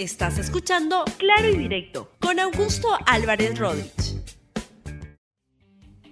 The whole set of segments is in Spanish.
Estás escuchando Claro y Directo con Augusto Álvarez Rodríguez.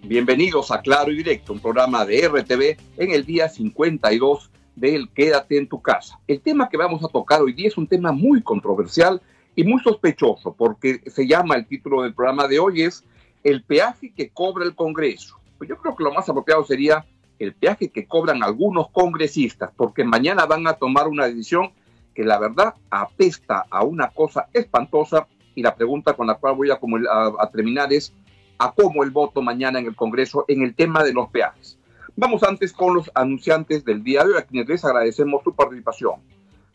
Bienvenidos a Claro y Directo, un programa de RTV en el día 52 del Quédate en tu casa. El tema que vamos a tocar hoy día es un tema muy controversial y muy sospechoso porque se llama el título del programa de hoy es El peaje que cobra el Congreso. Pues yo creo que lo más apropiado sería el peaje que cobran algunos congresistas porque mañana van a tomar una decisión que la verdad apesta a una cosa espantosa y la pregunta con la cual voy a, terminar es a cómo el voto mañana en el Congreso en el tema de los peajes. Vamos antes con los anunciantes del día de hoy, a quienes les agradecemos su participación.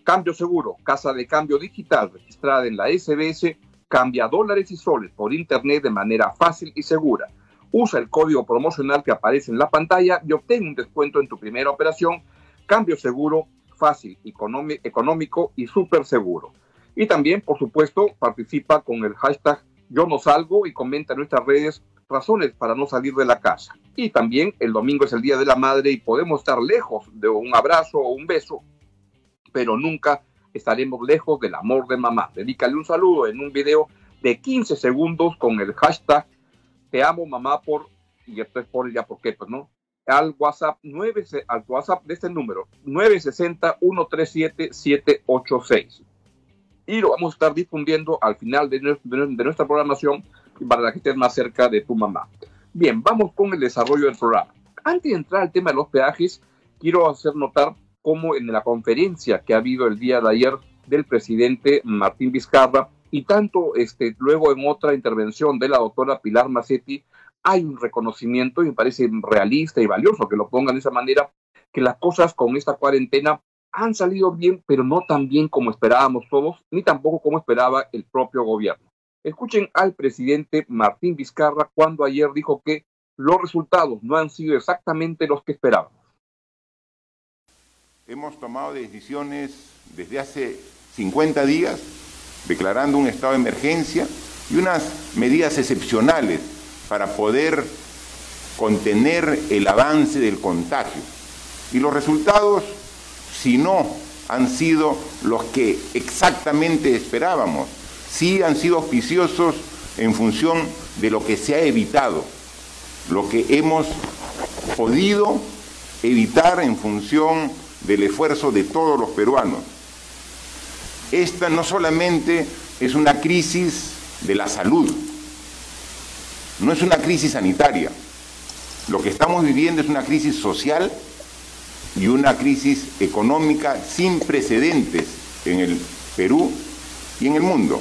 Cambio Seguro, casa de cambio digital registrada en la SBS, cambia dólares y soles por Internet de manera fácil y segura. Usa el código promocional que aparece en la pantalla y obtén un descuento en tu primera operación. Cambio Seguro fácil, económico y súper seguro. Y también, por supuesto, participa con el hashtag Yo no salgo y comenta en nuestras redes razones para no salir de la casa. Y también el domingo es el Día de la Madre y podemos estar lejos de un abrazo o un beso, pero nunca estaremos lejos del amor de mamá. Dedícale un saludo en un video de 15 segundos con el hashtag Te amo mamá por, y esto es por ya porque, pues no, al WhatsApp, 9, al WhatsApp de este número, 960-137-786. Y lo vamos a estar difundiendo al final de, nuestra programación para que estés más cerca de tu mamá. Bien, vamos con el desarrollo del programa. Antes de entrar al tema de los peajes, quiero hacer notar cómo en la conferencia que ha habido el día de ayer del presidente Martín Vizcarra y tanto este, luego en otra intervención de la doctora Pilar Macetti, hay un reconocimiento y me parece realista y valioso que lo pongan de esa manera, que las cosas con esta cuarentena han salido bien, pero no tan bien como esperábamos todos, ni tampoco como esperaba el propio gobierno. Escuchen al presidente Martín Vizcarra cuando ayer dijo que los resultados no han sido exactamente los que esperábamos. Hemos tomado decisiones desde hace 50 días, declarando un estado de emergencia y unas medidas excepcionales para poder contener el avance del contagio. Y los resultados, si no han sido los que exactamente esperábamos, sí han sido auspiciosos en función de lo que se ha evitado, lo que hemos podido evitar en función del esfuerzo de todos los peruanos. Esta no solamente es una crisis de la salud, no es una crisis sanitaria. Lo que estamos viviendo es una crisis social y una crisis económica sin precedentes en el Perú y en el mundo.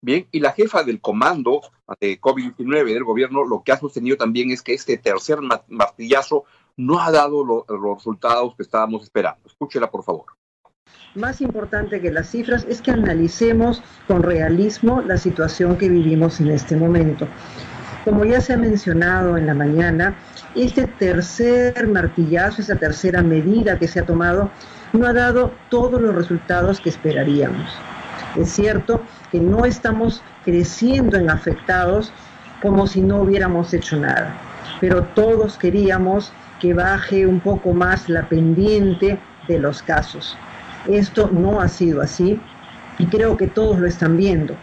Bien, y la jefa del comando de COVID-19 del gobierno lo que ha sostenido también es que este tercer martillazo no ha dado los resultados que estábamos esperando. Escúchela, por favor más importante que las cifras es que analicemos con realismo la situación que vivimos en este momento. Como ya se ha mencionado en la mañana, este tercer martillazo, esa tercera medida que se ha tomado, no ha dado todos los resultados que esperaríamos. Es cierto que no estamos creciendo en afectados como si no hubiéramos hecho nada, pero todos queríamos que baje un poco más la pendiente de los casos. Esto no ha sido así y creo que todos lo están viendo.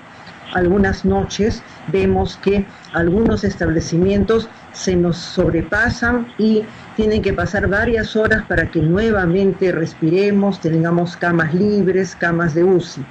Algunas noches vemos que algunos establecimientos se nos sobrepasan y tienen que pasar varias horas para que nuevamente respiremos, tengamos camas libres, camas de UCI.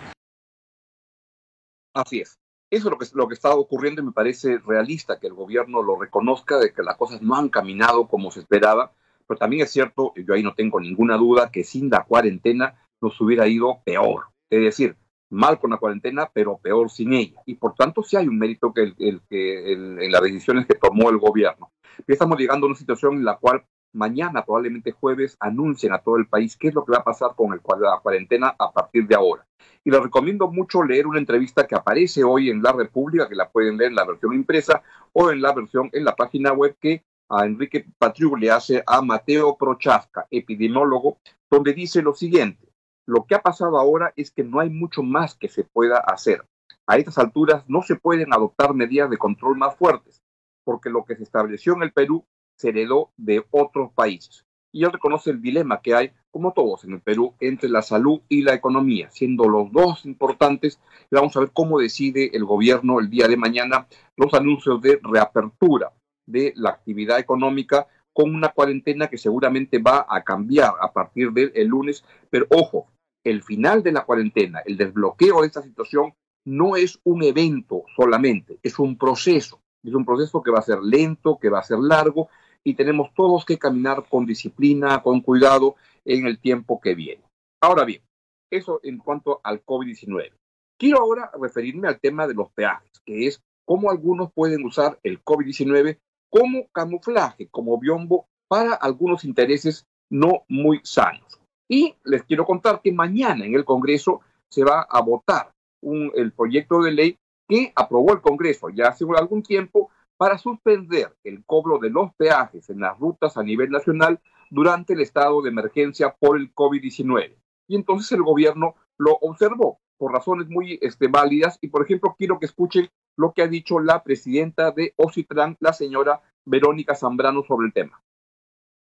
Así es. Eso es lo que, lo que está ocurriendo y me parece realista que el gobierno lo reconozca de que las cosas no han caminado como se esperaba, pero también es cierto, yo ahí no tengo ninguna duda, que sin la cuarentena nos hubiera ido peor. Es decir, mal con la cuarentena, pero peor sin ella. Y por tanto, sí hay un mérito que, el, que en las decisiones que tomó el gobierno. Estamos llegando a una situación en la cual mañana, probablemente jueves, anuncien a todo el país qué es lo que va a pasar con el, la cuarentena a partir de ahora. Y les recomiendo mucho leer una entrevista que aparece hoy en La República, que la pueden leer en la versión impresa o en la versión en la página web que a Enrique Patriu le hace a Mateo Prochaska, epidemiólogo, donde dice lo siguiente lo que ha pasado ahora es que no hay mucho más que se pueda hacer. A estas alturas no se pueden adoptar medidas de control más fuertes, porque lo que se estableció en el Perú se heredó de otros países. y él reconoce el dilema que hay, como todos en el Perú, entre la salud y la economía, siendo los dos importantes. Vamos a ver cómo decide el gobierno el día de mañana los anuncios de reapertura de la actividad económica con una cuarentena que seguramente va a cambiar a partir del lunes. Pero ojo, el final de la cuarentena, el desbloqueo de esta situación, no es un evento solamente, es un proceso. Es un proceso que va a ser lento, que va a ser largo y tenemos todos que caminar con disciplina, con cuidado en el tiempo que viene. Ahora bien, eso en cuanto al COVID-19. Quiero ahora referirme al tema de los peajes, que es cómo algunos pueden usar el COVID-19 como camuflaje, como biombo para algunos intereses no muy sanos. Y les quiero contar que mañana en el Congreso se va a votar el proyecto de ley que aprobó el Congreso ya hace algún tiempo para suspender el cobro de los peajes en las rutas a nivel nacional durante el estado de emergencia por el COVID-19. Y entonces el gobierno lo observó por razones muy este, válidas y, por ejemplo, quiero que escuchen lo que ha dicho la presidenta de Ocitran, la señora Verónica Zambrano, sobre el tema.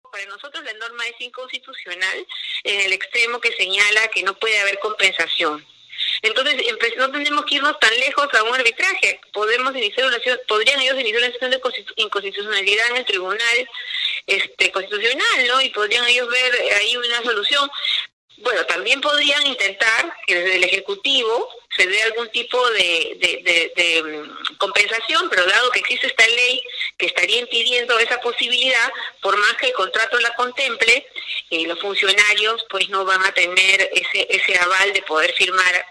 Para nosotros la inconstitucional en el extremo que señala que no puede haber compensación. Entonces, no tenemos que irnos tan lejos a un arbitraje. Podemos iniciar una podrían ellos iniciar una sesión de inconstitucionalidad en el tribunal este, constitucional, ¿no? Y podrían ellos ver ahí una solución. Bueno, también podrían intentar que desde el Ejecutivo se dé algún tipo de, mm, compensación, pero dado que existe esta ley que estaría impidiendo esa posibilidad, por más que el contrato la contemple, eh, los funcionarios pues no van a tener ese, ese aval de poder firmar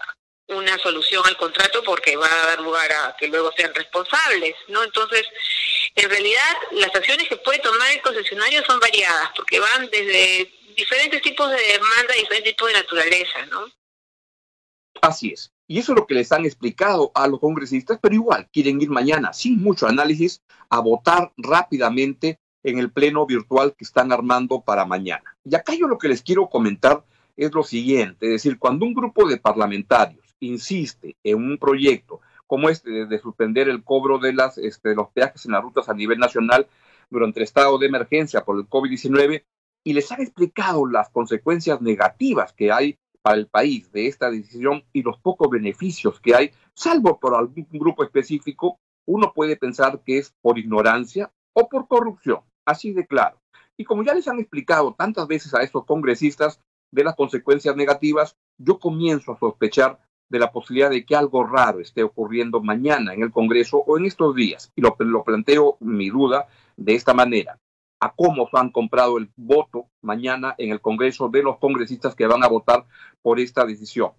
una solución al contrato porque va a dar lugar a que luego sean responsables, ¿no? Entonces, en realidad, las acciones que puede tomar el concesionario son variadas porque van desde diferentes tipos de demanda diferentes tipos de naturaleza, ¿no? Así es. Y eso es lo que les han explicado a los congresistas, pero igual quieren ir mañana, sin mucho análisis, a votar rápidamente en el pleno virtual que están armando para mañana. Y acá yo lo que les quiero comentar es lo siguiente, es decir, cuando un grupo de parlamentarios insiste en un proyecto como este de suspender el cobro de, las, este, los peajes en las rutas a nivel nacional durante el estado de emergencia por el COVID-19 y les han explicado las consecuencias negativas que hay para el país de esta decisión y los pocos beneficios que hay, salvo por algún grupo específico, uno puede pensar que es por ignorancia o por corrupción, así de claro. Y como ya les han explicado tantas veces a estos congresistas de las consecuencias negativas, yo comienzo a sospechar de la posibilidad de que algo raro esté ocurriendo mañana en el Congreso o en estos días. Y lo, planteo mi duda de esta manera a cómo han comprado el voto mañana en el Congreso de los congresistas que van a votar por esta decisión.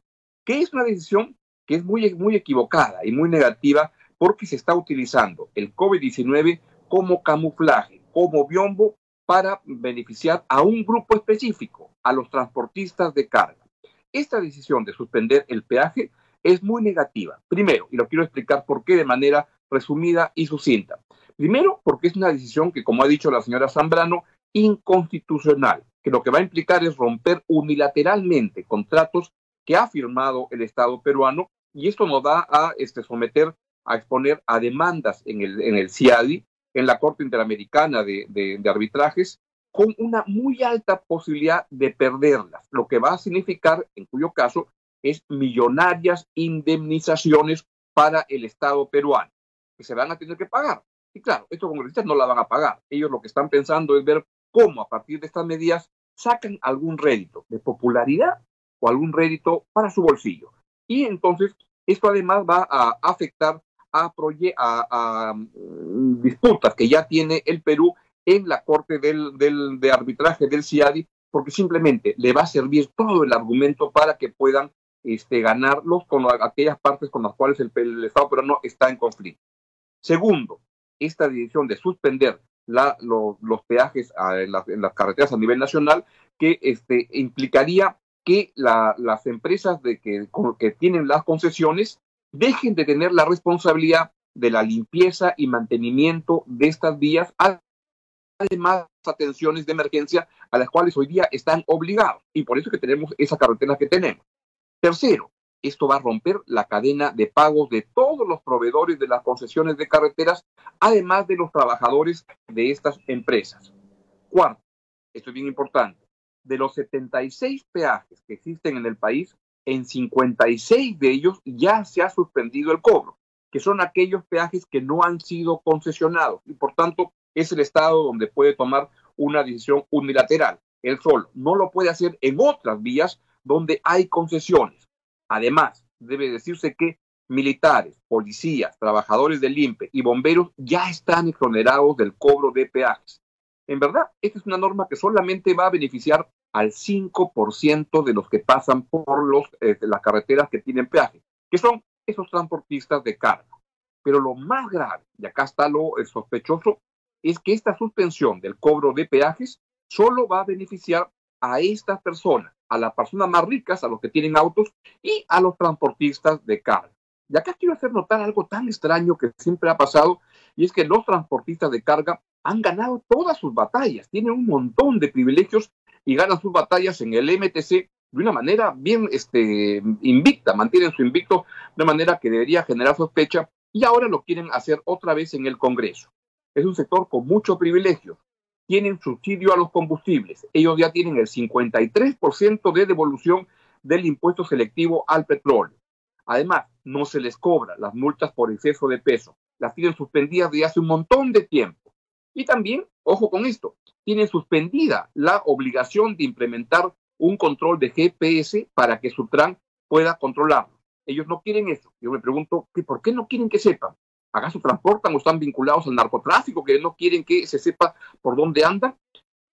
Que es una decisión que es muy, muy equivocada y muy negativa porque se está utilizando el COVID-19 como camuflaje, como biombo para beneficiar a un grupo específico, a los transportistas de carga. Esta decisión de suspender el peaje es muy negativa. Primero, y lo quiero explicar por qué de manera resumida y sucinta. Primero, porque es una decisión que, como ha dicho la señora Zambrano, inconstitucional, que lo que va a implicar es romper unilateralmente contratos que ha firmado el Estado peruano y esto nos va a este, someter a exponer a demandas en el, en el CIADI, en la Corte Interamericana de, de Arbitrajes, con una muy alta posibilidad de perderlas, lo que va a significar, en cuyo caso, es millonarias indemnizaciones para el Estado peruano, que se van a tener que pagar. Y claro, estos congresistas no la van a pagar. Ellos lo que están pensando es ver cómo a partir de estas medidas sacan algún rédito de popularidad o algún rédito para su bolsillo. Y entonces esto además va a afectar a, mm, disputas que ya tiene el Perú en la Corte del, del, de Arbitraje del CIADI, porque simplemente le va a servir todo el argumento para que puedan este, ganarlos con aquellas partes con las cuales el, el Estado peruano está en conflicto. Segundo, esta decisión de suspender los peajes en, las, carreteras a nivel nacional, que este, implicaría que las empresas de que, que tienen las concesiones dejen de tener la responsabilidad de la limpieza y mantenimiento de estas vías, además atenciones de emergencia a las cuales hoy día están obligados. Y por eso que tenemos esa carretera que tenemos. Tercero, esto va a romper la cadena de pagos de todos los proveedores de las concesiones de carreteras, además de los trabajadores de estas empresas. Cuarto, esto es bien importante, de los 76 peajes que existen en el país, en 56 de ellos ya se ha suspendido el cobro, que son aquellos peajes que no han sido concesionados y por tanto es el Estado donde puede tomar una decisión unilateral. Él solo no lo puede hacer en otras vías donde hay concesiones. Además, debe decirse que militares, policías, trabajadores del INPE y bomberos ya están exonerados del cobro de peajes. En verdad, esta es una norma que solamente va a beneficiar al 5% de los que pasan por los, eh, las carreteras que tienen peaje, que son esos transportistas de carga. Pero lo más grave, y acá está lo sospechoso, es que esta suspensión del cobro de peajes solo va a beneficiar a estas personas, a las personas más ricas, a los que tienen autos y a los transportistas de carga. Y acá quiero hacer notar algo tan extraño que siempre ha pasado, y es que los transportistas de carga han ganado todas sus batallas, tienen un montón de privilegios y ganan sus batallas en el MTC de una manera bien este, invicta, mantienen su invicto de una manera que debería generar sospecha y ahora lo quieren hacer otra vez en el Congreso. Es un sector con mucho privilegio. Tienen subsidio a los combustibles. Ellos ya tienen el 53% de devolución del impuesto selectivo al petróleo. Además, no se les cobra las multas por exceso de peso. Las tienen suspendidas desde hace un montón de tiempo. Y también, ojo con esto, tienen suspendida la obligación de implementar un control de GPS para que Sutran pueda controlarlo. Ellos no quieren eso. Yo me pregunto, ¿por qué no quieren que sepan? ¿Acaso transportan o están vinculados al narcotráfico que no quieren que se sepa por dónde andan?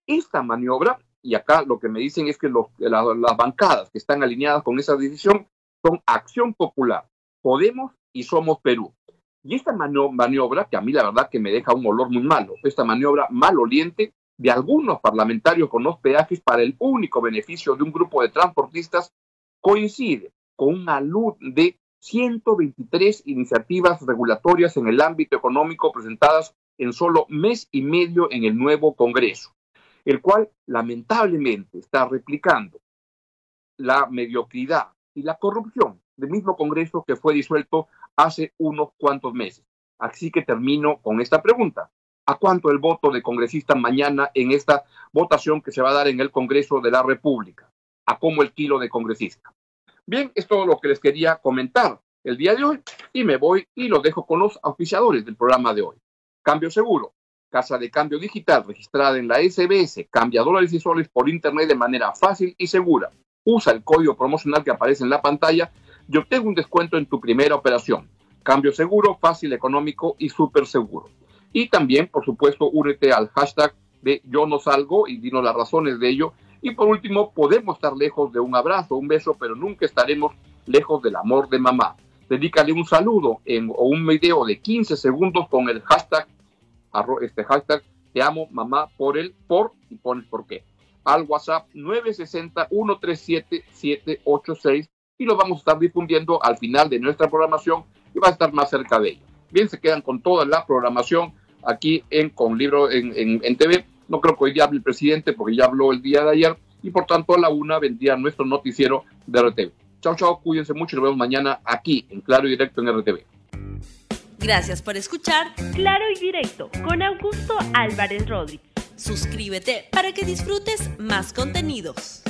Esta maniobra, y acá lo que me dicen es que las bancadas que están alineadas con esa decisión son Acción Popular, Podemos y Somos Perú. Y esta maniobra, que a mí la verdad que me deja un olor muy malo, esta maniobra maloliente, de algunos parlamentarios con los para el único beneficio de un grupo de transportistas coincide con una luz de 123 iniciativas regulatorias en el ámbito económico presentadas en solo mes y medio en el nuevo Congreso, el cual lamentablemente está replicando la mediocridad y la corrupción del mismo Congreso que fue disuelto hace unos cuantos meses. Así que termino con esta pregunta a cuánto el voto de congresista mañana en esta votación que se va a dar en el Congreso de la República, a cómo el kilo de congresista. Bien, es todo lo que les quería comentar el día de hoy y me voy y lo dejo con los auspiciadores del programa de hoy. Cambio Seguro, casa de cambio digital registrada en la SBS, cambia dólares y soles por internet de manera fácil y segura. Usa el código promocional que aparece en la pantalla y obtengo un descuento en tu primera operación. Cambio seguro, fácil, económico y súper seguro. Y también, por supuesto, únete al hashtag de yo no salgo y dinos las razones de ello. Y por último, podemos estar lejos de un abrazo, un beso, pero nunca estaremos lejos del amor de mamá. Dedícale un saludo en, o un video de 15 segundos con el hashtag, este hashtag, te amo mamá por el por y pones por qué. Al WhatsApp 960-137-786 y lo vamos a estar difundiendo al final de nuestra programación y va a estar más cerca de ello. Bien, se quedan con toda la programación aquí en Con Libro en, en, TV. No creo que hoy día hable el presidente porque ya habló el día de ayer y por tanto a la una vendría nuestro noticiero de RTV. Chao, chao, cuídense mucho y nos vemos mañana aquí en Claro y Directo en RTV. Gracias por escuchar Claro y Directo con Augusto Álvarez Rodríguez. Suscríbete para que disfrutes más contenidos.